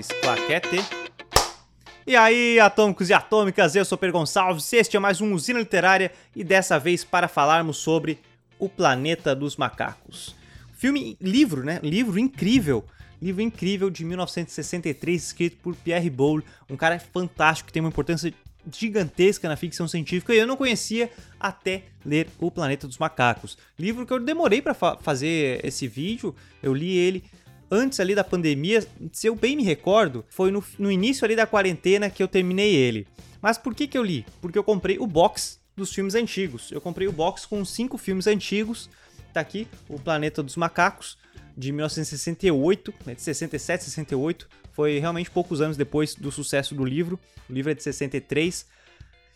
mais claquete. E aí, atômicos e atômicas, eu sou Per Gonçalves, este é mais um Usina Literária e dessa vez para falarmos sobre O Planeta dos Macacos. Filme, livro, né? Livro incrível. Livro incrível de 1963, escrito por Pierre Boulle, um cara fantástico que tem uma importância gigantesca na ficção científica e eu não conhecia até ler O Planeta dos Macacos. Livro que eu demorei para fa fazer esse vídeo, eu li ele antes ali da pandemia, se eu bem me recordo, foi no, no início ali da quarentena que eu terminei ele. Mas por que que eu li? Porque eu comprei o box dos filmes antigos. Eu comprei o box com cinco filmes antigos. Tá aqui, O Planeta dos Macacos, de 1968, né, de 67, 68. Foi realmente poucos anos depois do sucesso do livro. O livro é de 63.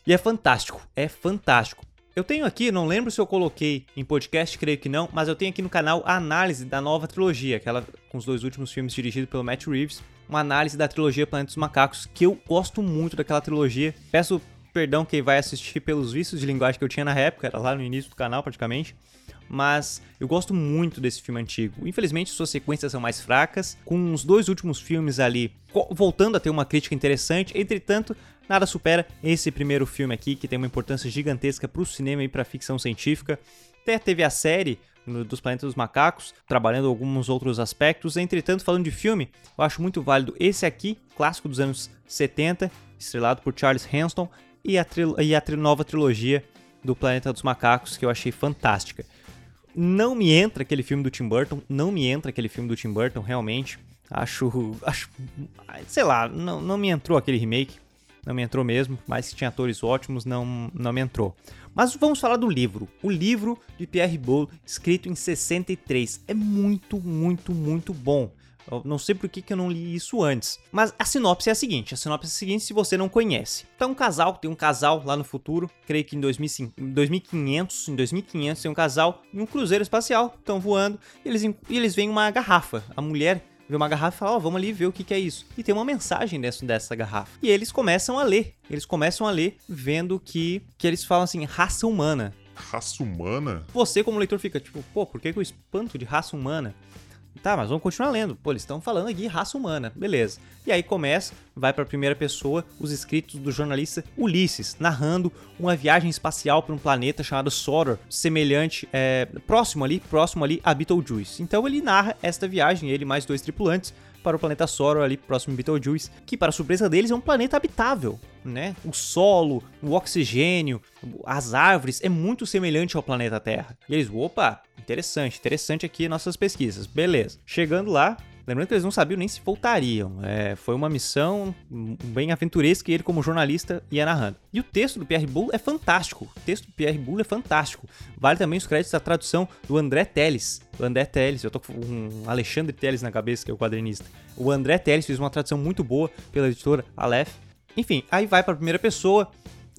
E é fantástico, é fantástico. Eu tenho aqui, não lembro se eu coloquei em podcast, creio que não, mas eu tenho aqui no canal a análise da nova trilogia, aquela com os dois últimos filmes dirigidos pelo Matt Reeves, uma análise da trilogia Planeta dos Macacos, que eu gosto muito daquela trilogia. Peço perdão quem vai assistir pelos vícios de linguagem que eu tinha na época, era lá no início do canal praticamente. Mas eu gosto muito desse filme antigo. Infelizmente, suas sequências são mais fracas, com os dois últimos filmes ali voltando a ter uma crítica interessante. Entretanto, nada supera esse primeiro filme aqui, que tem uma importância gigantesca para o cinema e para a ficção científica. Até teve a série dos Planetas dos Macacos, trabalhando alguns outros aspectos. Entretanto, falando de filme, eu acho muito válido esse aqui, clássico dos anos 70, estrelado por Charles Heston, e a, e a nova trilogia do Planeta dos Macacos, que eu achei fantástica. Não me entra aquele filme do Tim Burton, não me entra aquele filme do Tim Burton, realmente. Acho. acho sei lá, não, não me entrou aquele remake não me entrou mesmo, mas que tinha atores ótimos, não, não me entrou. Mas vamos falar do livro. O livro de Pierre Boulle, escrito em 63. É muito, muito, muito bom. Eu não sei por que, que eu não li isso antes. Mas a sinopse é a seguinte: a sinopse é a seguinte se você não conhece. Então, um casal, tem um casal lá no futuro, creio que em 2005, 2500, em 2500 tem um casal em um cruzeiro espacial, estão voando, e eles, e eles veem uma garrafa. A mulher vê uma garrafa e fala, ó, oh, vamos ali ver o que, que é isso. E tem uma mensagem dentro dessa garrafa. E eles começam a ler. Eles começam a ler vendo que, que eles falam assim, raça humana. Raça humana? Você, como leitor, fica tipo, pô, por que, que eu espanto de raça humana? Tá, mas vamos continuar lendo. Pô, eles estão falando aqui raça humana, beleza. E aí começa, vai para a primeira pessoa, os escritos do jornalista Ulisses, narrando uma viagem espacial para um planeta chamado Soror, semelhante, é, próximo ali, próximo ali a Betelgeuse. Então ele narra esta viagem, ele mais dois tripulantes, para o planeta Soror ali próximo a Betelgeuse, que para surpresa deles é um planeta habitável, né? O solo, o oxigênio, as árvores é muito semelhante ao planeta Terra. E eles, opa, interessante, interessante aqui nossas pesquisas. Beleza. Chegando lá, Lembrando que eles não sabiam nem se voltariam. É, foi uma missão bem aventuresca e ele, como jornalista, ia narrando. E o texto do Pierre Boulle é fantástico. O texto do Pierre Boulle é fantástico. Vale também os créditos da tradução do André Teles. O André Teles, eu tô com um Alexandre Teles na cabeça, que é o quadrinista. O André Teles fez uma tradução muito boa pela editora Aleph. Enfim, aí vai para a primeira pessoa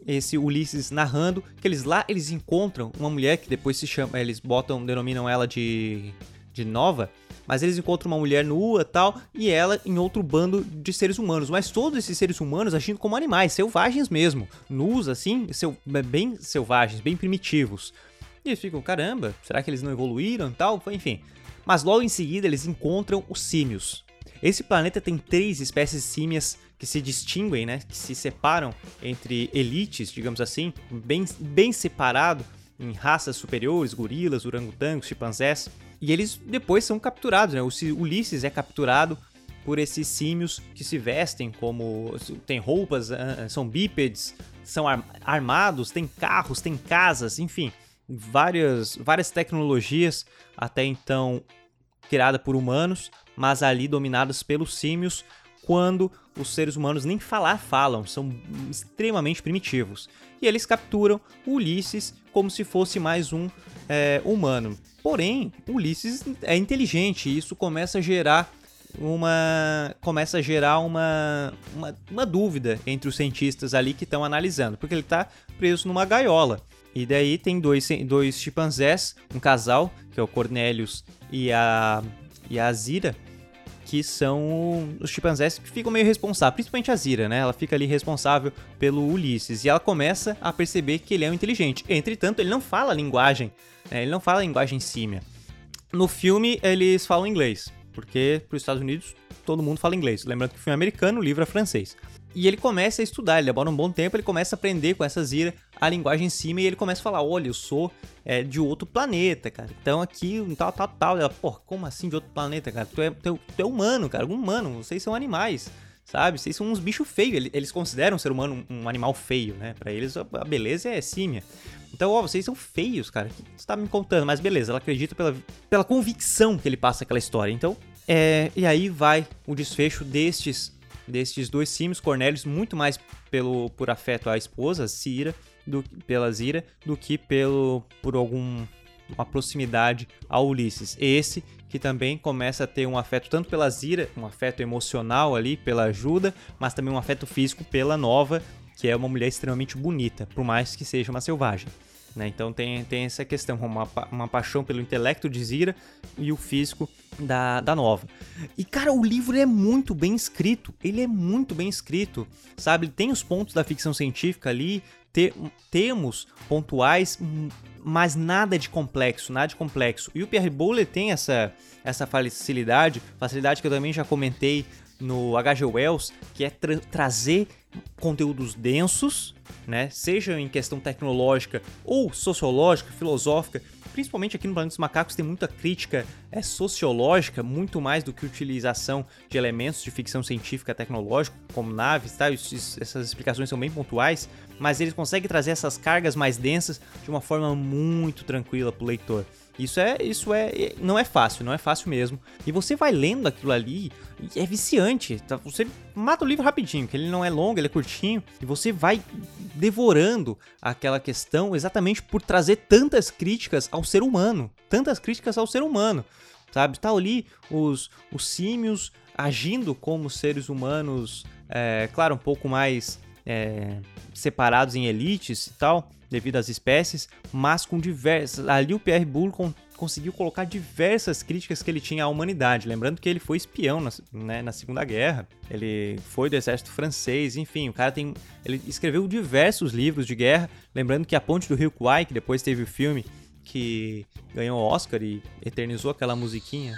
esse Ulisses narrando que eles lá eles encontram uma mulher que depois se chama, eles botam, denominam ela de de Nova, mas eles encontram uma mulher nua tal, e ela em outro bando de seres humanos. Mas todos esses seres humanos agindo como animais, selvagens mesmo. Nus, assim, sel bem selvagens, bem primitivos. E eles ficam, caramba, será que eles não evoluíram tal? Enfim. Mas logo em seguida eles encontram os símios. Esse planeta tem três espécies símias que se distinguem, né? Que se separam entre elites, digamos assim, bem, bem separado em raças superiores, gorilas, orangotangos, chimpanzés. E eles depois são capturados, né? O Ulisses é capturado por esses símios que se vestem como. tem roupas, são bípedes, são armados, tem carros, tem casas, enfim, várias, várias tecnologias até então criadas por humanos, mas ali dominadas pelos símios, quando os seres humanos nem falar falam, são extremamente primitivos. E eles capturam Ulisses como se fosse mais um é, humano. Porém, Ulisses é inteligente e isso começa a gerar uma começa a gerar uma, uma, uma dúvida entre os cientistas ali que estão analisando, porque ele está preso numa gaiola. E daí tem dois, dois chimpanzés, um casal, que é o Cornelius e a, e a Zira, que são os chimpanzés que ficam meio responsáveis, principalmente a Zira, né? Ela fica ali responsável pelo Ulisses e ela começa a perceber que ele é um inteligente. Entretanto, ele não fala a linguagem, né? ele não fala a linguagem símia. No filme, eles falam inglês. porque para os Estados Unidos todo mundo fala inglês. Lembrando que o filme é americano, o livro é francês. E ele começa a estudar, ele demora um bom tempo, ele começa a aprender com essa Zira a linguagem em cima e ele começa a falar: olha, eu sou é, de outro planeta, cara. Então aqui, tal, tal, tal. Ela, pô, como assim de outro planeta, cara? Tu é, tu, tu é humano, cara, um humano, vocês são animais sabe? Vocês são uns bichos feios. Eles consideram o ser humano um animal feio, né? Para eles a beleza é símia. Então, ó, vocês são feios, cara. Você tá me contando? Mas beleza, ela acredita pela, pela convicção que ele passa aquela história. Então, é, e aí vai o desfecho destes destes dois símios, Cornélios, muito mais pelo por afeto à esposa, Cira, do, pela Zira, do que pelo por algum uma proximidade a Ulisses. Esse que também começa a ter um afeto tanto pela Zira, um afeto emocional ali pela ajuda, mas também um afeto físico pela Nova, que é uma mulher extremamente bonita, por mais que seja uma selvagem. Né? Então tem, tem essa questão, uma, uma paixão pelo intelecto de Zira e o físico da, da nova. E cara, o livro é muito bem escrito, ele é muito bem escrito, sabe? Tem os pontos da ficção científica ali, te, temos pontuais, mas nada de complexo, nada de complexo. E o Pierre Boulle tem essa, essa facilidade, facilidade que eu também já comentei no H.G. Wells, que é tra trazer conteúdos densos, né? Seja em questão tecnológica ou sociológica, filosófica, principalmente aqui no Planeta dos Macacos tem muita crítica é, sociológica, muito mais do que utilização de elementos de ficção científica tecnológica, como naves, tá? essas explicações são bem pontuais, mas eles conseguem trazer essas cargas mais densas de uma forma muito tranquila para o leitor. Isso é, isso é, não é fácil, não é fácil mesmo. E você vai lendo aquilo ali, e é viciante. Tá? Você mata o livro rapidinho, que ele não é longo, ele é curtinho, e você vai devorando aquela questão exatamente por trazer tantas críticas ao ser humano, tantas críticas ao ser humano. Sabe, tá ali os, os símios agindo como seres humanos, é, claro, um pouco mais é, separados em elites e tal, devido às espécies, mas com diversas. Ali o Pierre Boulle con conseguiu colocar diversas críticas que ele tinha à humanidade. Lembrando que ele foi espião na, né, na Segunda Guerra, ele foi do exército francês, enfim, o cara tem. Ele escreveu diversos livros de guerra. Lembrando que A Ponte do Rio Kwai, que depois teve o filme que ganhou o Oscar e eternizou aquela musiquinha.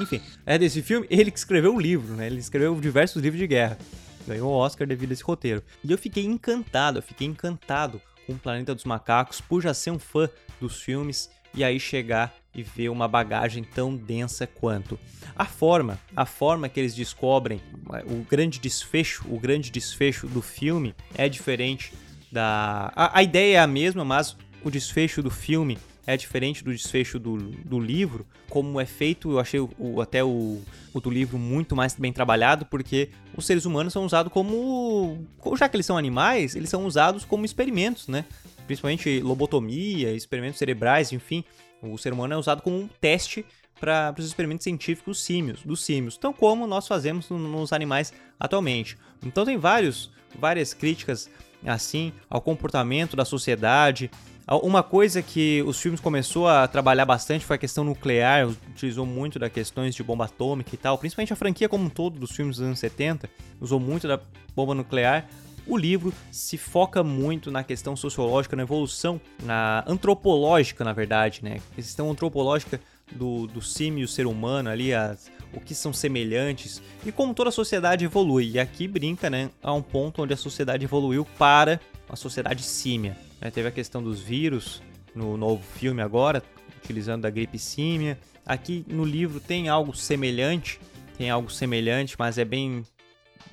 Enfim, é desse filme, ele que escreveu o livro, né? Ele escreveu diversos livros de guerra. Ganhou o Oscar devido a esse roteiro. E eu fiquei encantado, eu fiquei encantado com o Planeta dos Macacos por já ser um fã dos filmes e aí chegar e ver uma bagagem tão densa quanto. A forma, a forma que eles descobrem, o grande desfecho, o grande desfecho do filme é diferente da. A, a ideia é a mesma, mas o desfecho do filme é diferente do desfecho do, do livro, como é feito, eu achei o, até o, o do livro muito mais bem trabalhado, porque os seres humanos são usados como. Já que eles são animais, eles são usados como experimentos, né? Principalmente lobotomia, experimentos cerebrais, enfim. O ser humano é usado como um teste para os experimentos científicos símios, dos símios, tão como nós fazemos nos animais atualmente. Então tem vários, várias críticas assim ao comportamento da sociedade, uma coisa que os filmes começou a trabalhar bastante foi a questão nuclear, utilizou muito das questões de bomba atômica e tal, principalmente a franquia como um todo dos filmes dos anos 70, usou muito da bomba nuclear. O livro se foca muito na questão sociológica, na evolução, na antropológica, na verdade, né? A questão antropológica do, do símio ser humano ali, as, o que são semelhantes e como toda a sociedade evolui. E aqui brinca, né, a um ponto onde a sociedade evoluiu para a sociedade símia. Né? Teve a questão dos vírus no novo filme agora, utilizando a gripe símia. Aqui no livro tem algo semelhante, tem algo semelhante, mas é bem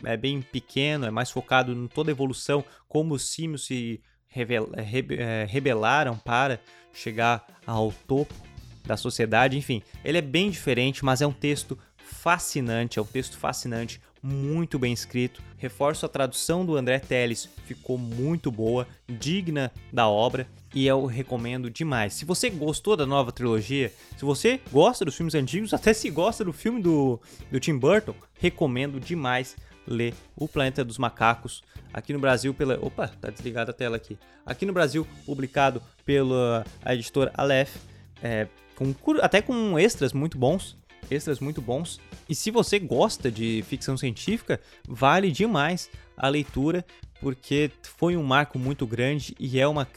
é bem pequeno, é mais focado em toda a evolução, como os símios se é, rebelaram para chegar ao topo da sociedade, enfim, ele é bem diferente, mas é um texto fascinante, é um texto fascinante, muito bem escrito. Reforço a tradução do André Teles, ficou muito boa, digna da obra e eu recomendo demais. Se você gostou da nova trilogia, se você gosta dos filmes antigos, até se gosta do filme do, do Tim Burton, recomendo demais ler O Planeta dos Macacos, aqui no Brasil pela... Opa, tá desligada a tela aqui. Aqui no Brasil, publicado pela editora Aleph, é, com, até com extras muito bons, extras muito bons. E se você gosta de ficção científica, vale demais a leitura porque foi um marco muito grande e é, uma,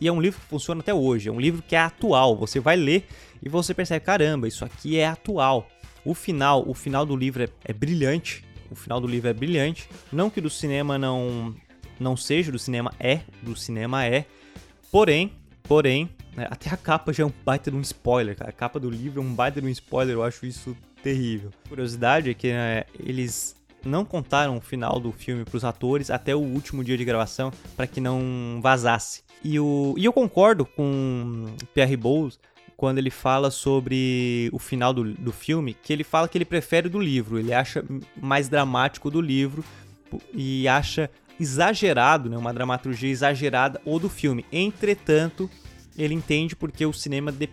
e é um livro que funciona até hoje. É um livro que é atual. Você vai ler e você percebe, caramba, isso aqui é atual. O final, o final do livro é, é brilhante. O final do livro é brilhante. Não que do cinema não não seja, do cinema é, do cinema é. Porém, porém, né, até a capa já é um baita de um spoiler, cara. A capa do livro é um baita de um spoiler, eu acho isso terrível. Curiosidade é que né, eles não contaram o final do filme para os atores até o último dia de gravação para que não vazasse. E, o, e eu concordo com Pierre Bowles quando ele fala sobre o final do, do filme, que ele fala que ele prefere do livro, ele acha mais dramático do livro e acha exagerado, né, uma dramaturgia exagerada ou do filme. Entretanto, ele entende porque o cinema de,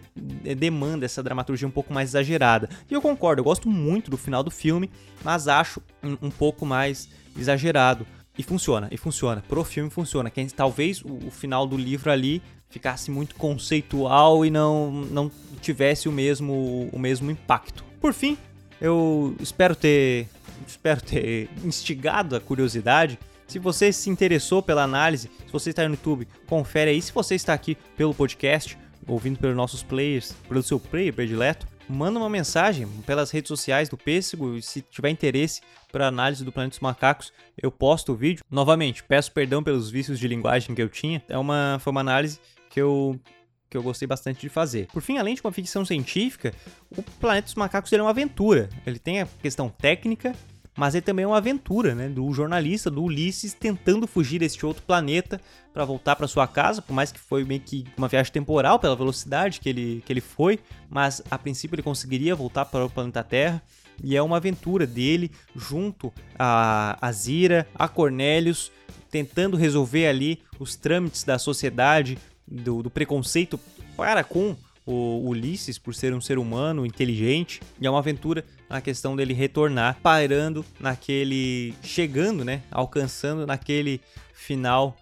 demanda essa dramaturgia um pouco mais exagerada. E eu concordo, eu gosto muito do final do filme, mas acho um, um pouco mais exagerado. E funciona, e funciona. Pro filme funciona. Quem, talvez o, o, final do livro ali ficasse muito conceitual e não, não tivesse o mesmo, o mesmo impacto. Por fim, eu espero ter, espero ter instigado a curiosidade se você se interessou pela análise, se você está no YouTube, confere aí. Se você está aqui pelo podcast, ouvindo pelos nossos players, pelo seu player predileto, manda uma mensagem pelas redes sociais do Pêssego. Se tiver interesse para análise do Planeta dos Macacos, eu posto o vídeo. Novamente, peço perdão pelos vícios de linguagem que eu tinha. É uma, foi uma análise que eu que eu gostei bastante de fazer. Por fim, além de uma ficção científica, o Planeta dos Macacos é uma aventura. Ele tem a questão técnica, mas ele também é uma aventura, né, do jornalista, do Ulisses, tentando fugir deste outro planeta para voltar para sua casa, por mais que foi meio que uma viagem temporal pela velocidade que ele, que ele foi, mas a princípio ele conseguiria voltar para o planeta Terra. E é uma aventura dele junto a, a Zira, a Cornélios, tentando resolver ali os trâmites da sociedade, do, do preconceito para com o Ulisses por ser um ser humano inteligente e é uma aventura na questão dele retornar, parando naquele, chegando, né, alcançando naquele final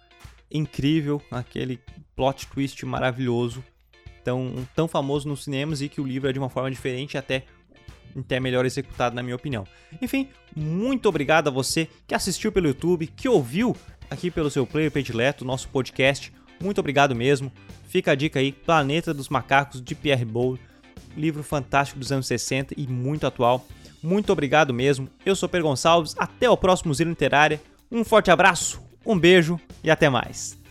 incrível, naquele plot twist maravilhoso, tão, tão famoso nos cinemas e que o livro é de uma forma diferente até até melhor executado na minha opinião. Enfim, muito obrigado a você que assistiu pelo YouTube, que ouviu aqui pelo seu player predileto, nosso podcast. Muito obrigado mesmo. Fica a dica aí, Planeta dos Macacos, de Pierre Boulle, livro fantástico dos anos 60 e muito atual. Muito obrigado mesmo. Eu sou Per Gonçalves, até o próximo Zero Literária. Um forte abraço, um beijo e até mais.